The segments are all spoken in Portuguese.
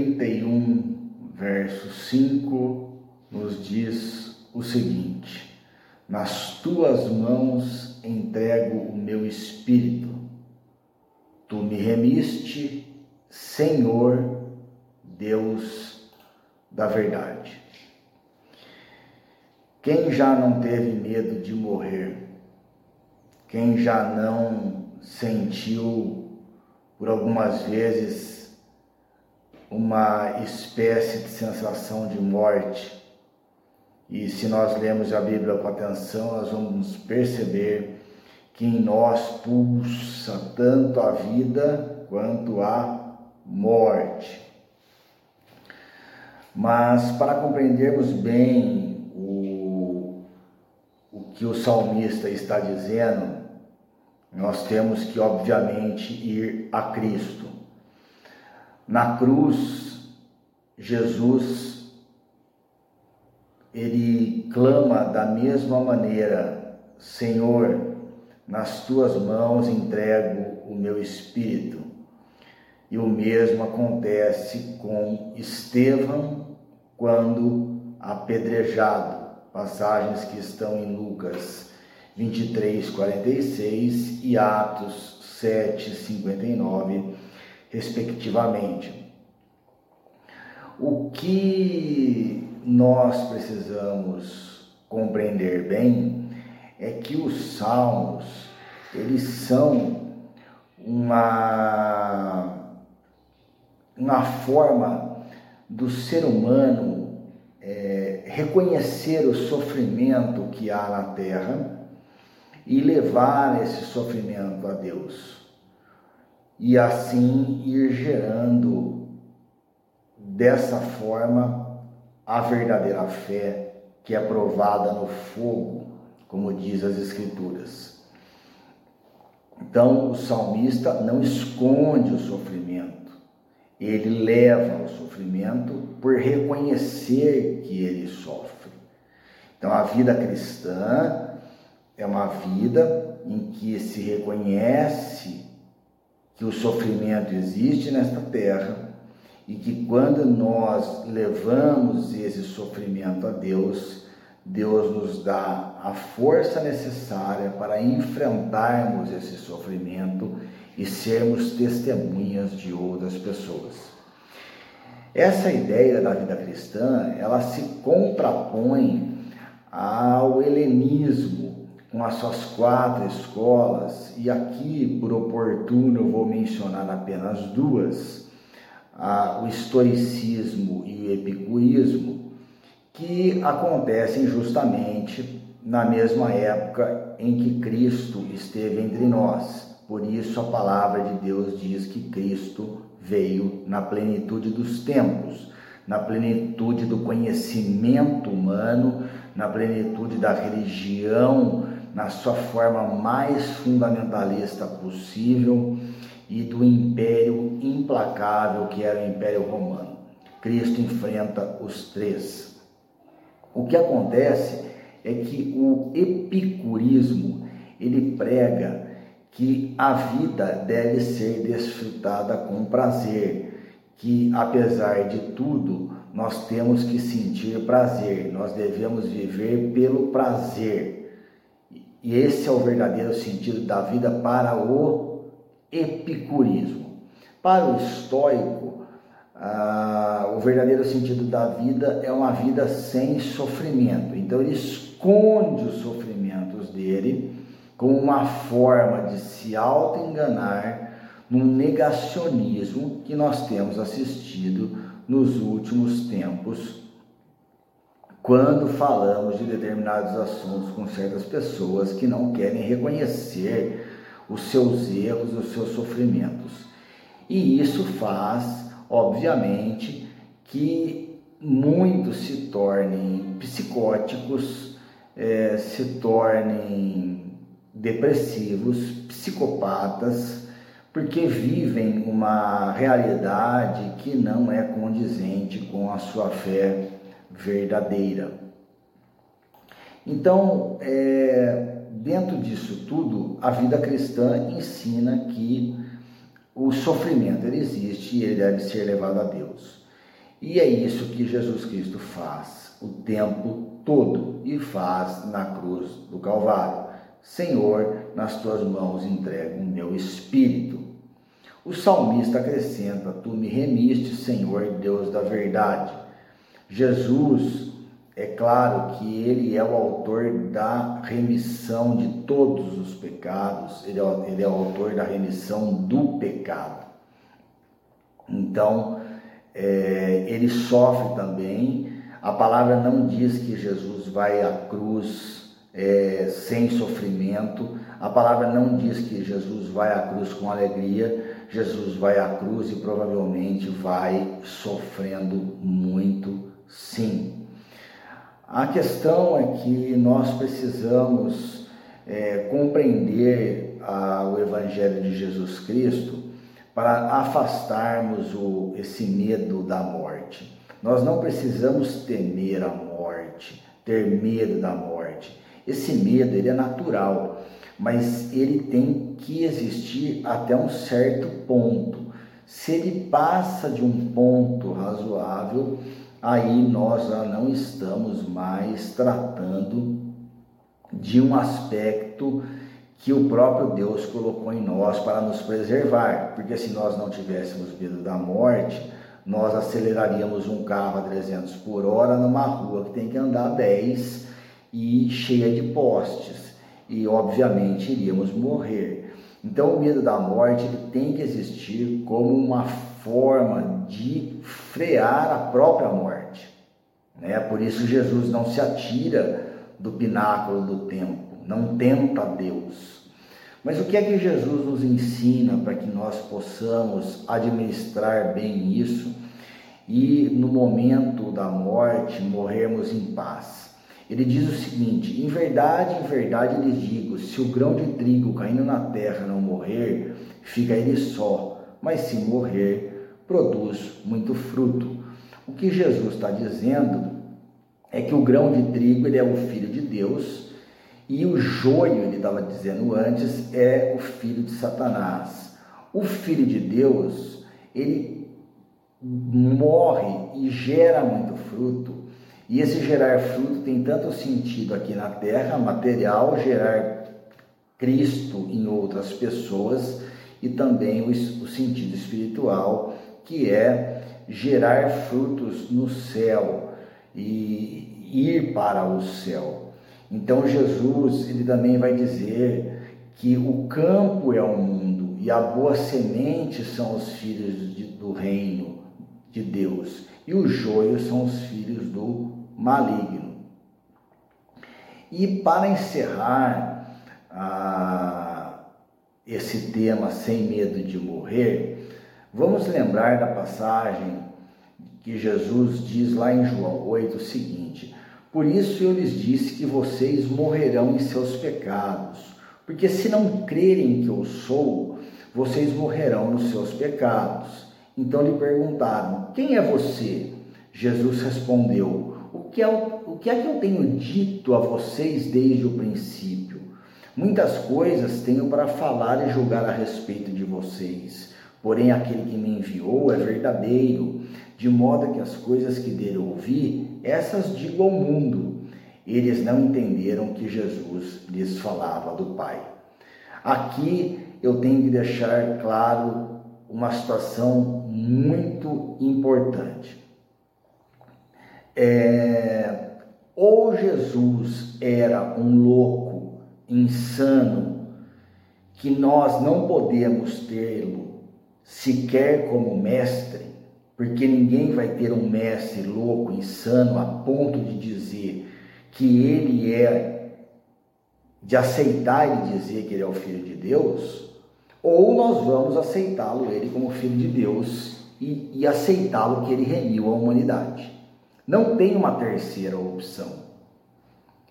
Salmos 31, verso 5, nos diz o seguinte: Nas tuas mãos entrego o meu espírito. Tu me remiste, Senhor, Deus da verdade. Quem já não teve medo de morrer? Quem já não sentiu por algumas vezes uma espécie de sensação de morte. E se nós lemos a Bíblia com atenção, nós vamos perceber que em nós pulsa tanto a vida quanto a morte. Mas para compreendermos bem o, o que o salmista está dizendo, nós temos que, obviamente, ir a Cristo. Na cruz, Jesus ele clama da mesma maneira: Senhor, nas tuas mãos entrego o meu espírito. E o mesmo acontece com Estevão quando apedrejado. Passagens que estão em Lucas 23, 46 e Atos 7, 59 respectivamente. O que nós precisamos compreender bem é que os salmos, eles são uma, uma forma do ser humano é, reconhecer o sofrimento que há na terra e levar esse sofrimento a Deus e assim ir gerando dessa forma a verdadeira fé que é provada no fogo, como diz as Escrituras. Então, o salmista não esconde o sofrimento, ele leva o sofrimento por reconhecer que ele sofre. Então, a vida cristã é uma vida em que se reconhece que o sofrimento existe nesta terra e que quando nós levamos esse sofrimento a Deus, Deus nos dá a força necessária para enfrentarmos esse sofrimento e sermos testemunhas de outras pessoas. Essa ideia da vida cristã, ela se contrapõe ao helenismo com as suas quatro escolas, e aqui, por oportuno, eu vou mencionar apenas duas, o estoicismo e o epicurismo, que acontecem justamente na mesma época em que Cristo esteve entre nós. Por isso a palavra de Deus diz que Cristo veio na plenitude dos tempos, na plenitude do conhecimento humano, na plenitude da religião na sua forma mais fundamentalista possível e do império implacável que era o Império Romano. Cristo enfrenta os três. O que acontece é que o epicurismo ele prega que a vida deve ser desfrutada com prazer, que apesar de tudo nós temos que sentir prazer, nós devemos viver pelo prazer e esse é o verdadeiro sentido da vida para o epicurismo. Para o estoico, ah, o verdadeiro sentido da vida é uma vida sem sofrimento. Então ele esconde os sofrimentos dele como uma forma de se auto-enganar num negacionismo que nós temos assistido nos últimos tempos quando falamos de determinados assuntos com certas pessoas que não querem reconhecer os seus erros, os seus sofrimentos. E isso faz, obviamente, que muitos se tornem psicóticos, é, se tornem depressivos, psicopatas, porque vivem uma realidade que não é condizente com a sua fé verdadeira. Então, é, dentro disso tudo, a vida cristã ensina que o sofrimento ele existe e ele deve ser levado a Deus. E é isso que Jesus Cristo faz o tempo todo e faz na cruz do Calvário. Senhor, nas tuas mãos entrego o meu espírito. O salmista acrescenta: Tu me remiste, Senhor, Deus da verdade. Jesus, é claro que ele é o autor da remissão de todos os pecados, ele é, ele é o autor da remissão do pecado. Então, é, ele sofre também. A palavra não diz que Jesus vai à cruz é, sem sofrimento. A palavra não diz que Jesus vai à cruz com alegria. Jesus vai à cruz e provavelmente vai sofrendo muito, sim. A questão é que nós precisamos é, compreender a, o Evangelho de Jesus Cristo para afastarmos o, esse medo da morte. Nós não precisamos temer a morte, ter medo da morte. Esse medo ele é natural, mas ele tem que existir até um certo ponto. Se ele passa de um ponto razoável, aí nós já não estamos mais tratando de um aspecto que o próprio Deus colocou em nós para nos preservar, porque se nós não tivéssemos medo da morte, nós aceleraríamos um carro a 300 por hora numa rua que tem que andar 10 e cheia de postes, e obviamente iríamos morrer. Então o medo da morte ele tem que existir como uma forma de frear a própria morte. Né? Por isso Jesus não se atira do pináculo do templo não tenta Deus. Mas o que é que Jesus nos ensina para que nós possamos administrar bem isso e no momento da morte morrermos em paz? Ele diz o seguinte: em verdade, em verdade lhes digo: se o grão de trigo caindo na terra não morrer, fica ele só, mas se morrer, produz muito fruto. O que Jesus está dizendo é que o grão de trigo ele é o filho de Deus e o joio, ele estava dizendo antes, é o filho de Satanás. O filho de Deus, ele morre e gera muito fruto. E esse gerar fruto tem tanto sentido aqui na terra, material, gerar Cristo em outras pessoas, e também o, o sentido espiritual, que é gerar frutos no céu e ir para o céu. Então Jesus ele também vai dizer que o campo é o mundo e a boa semente são os filhos de, do reino de Deus e o joio são os filhos do maligno. E para encerrar ah, esse tema sem medo de morrer, vamos lembrar da passagem que Jesus diz lá em João 8 o seguinte: por isso eu lhes disse que vocês morrerão em seus pecados, porque se não crerem que eu sou, vocês morrerão nos seus pecados. Então lhe perguntaram: Quem é você? Jesus respondeu: o que, é, o que é que eu tenho dito a vocês desde o princípio? Muitas coisas tenho para falar e julgar a respeito de vocês, porém aquele que me enviou é verdadeiro, de modo que as coisas que dele ouvi essas digo ao mundo. Eles não entenderam que Jesus lhes falava do Pai. Aqui eu tenho que deixar claro uma situação muito importante. É, ou Jesus era um louco, insano, que nós não podemos tê-lo sequer como mestre, porque ninguém vai ter um mestre louco, insano, a ponto de dizer que ele é, de aceitar e dizer que ele é o Filho de Deus, ou nós vamos aceitá-lo ele como Filho de Deus e, e aceitá-lo que ele remiu a humanidade. Não tem uma terceira opção.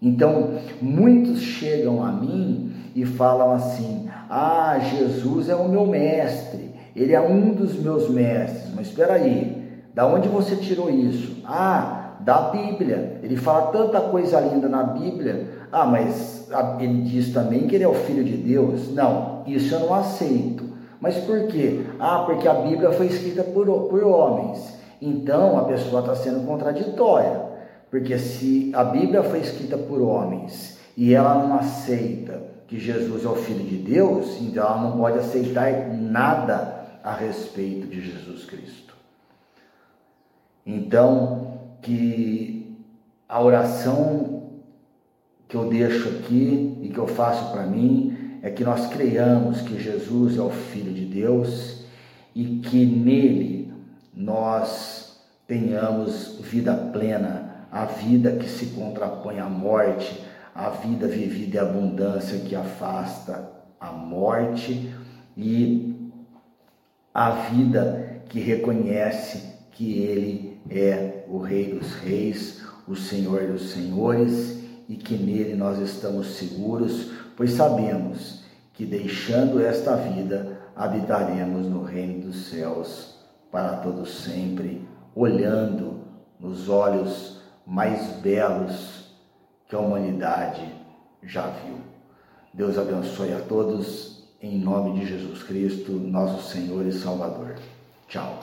Então, muitos chegam a mim e falam assim: Ah, Jesus é o meu mestre, ele é um dos meus mestres. Mas espera aí, da onde você tirou isso? Ah, da Bíblia. Ele fala tanta coisa linda na Bíblia. Ah, mas ele diz também que ele é o filho de Deus. Não, isso eu não aceito. Mas por quê? Ah, porque a Bíblia foi escrita por, por homens. Então a pessoa está sendo contraditória. Porque se a Bíblia foi escrita por homens e ela não aceita que Jesus é o Filho de Deus, então ela não pode aceitar nada a respeito de Jesus Cristo. Então, que a oração que eu deixo aqui e que eu faço para mim é que nós creiamos que Jesus é o Filho de Deus e que nele nós tenhamos vida plena, a vida que se contrapõe à morte, a vida vivida em abundância que afasta a morte e a vida que reconhece que Ele é o Rei dos Reis, o Senhor dos Senhores e que nele nós estamos seguros, pois sabemos que deixando esta vida habitaremos no reino dos céus para todos sempre, olhando nos olhos mais belos que a humanidade já viu. Deus abençoe a todos, em nome de Jesus Cristo, nosso Senhor e Salvador. Tchau.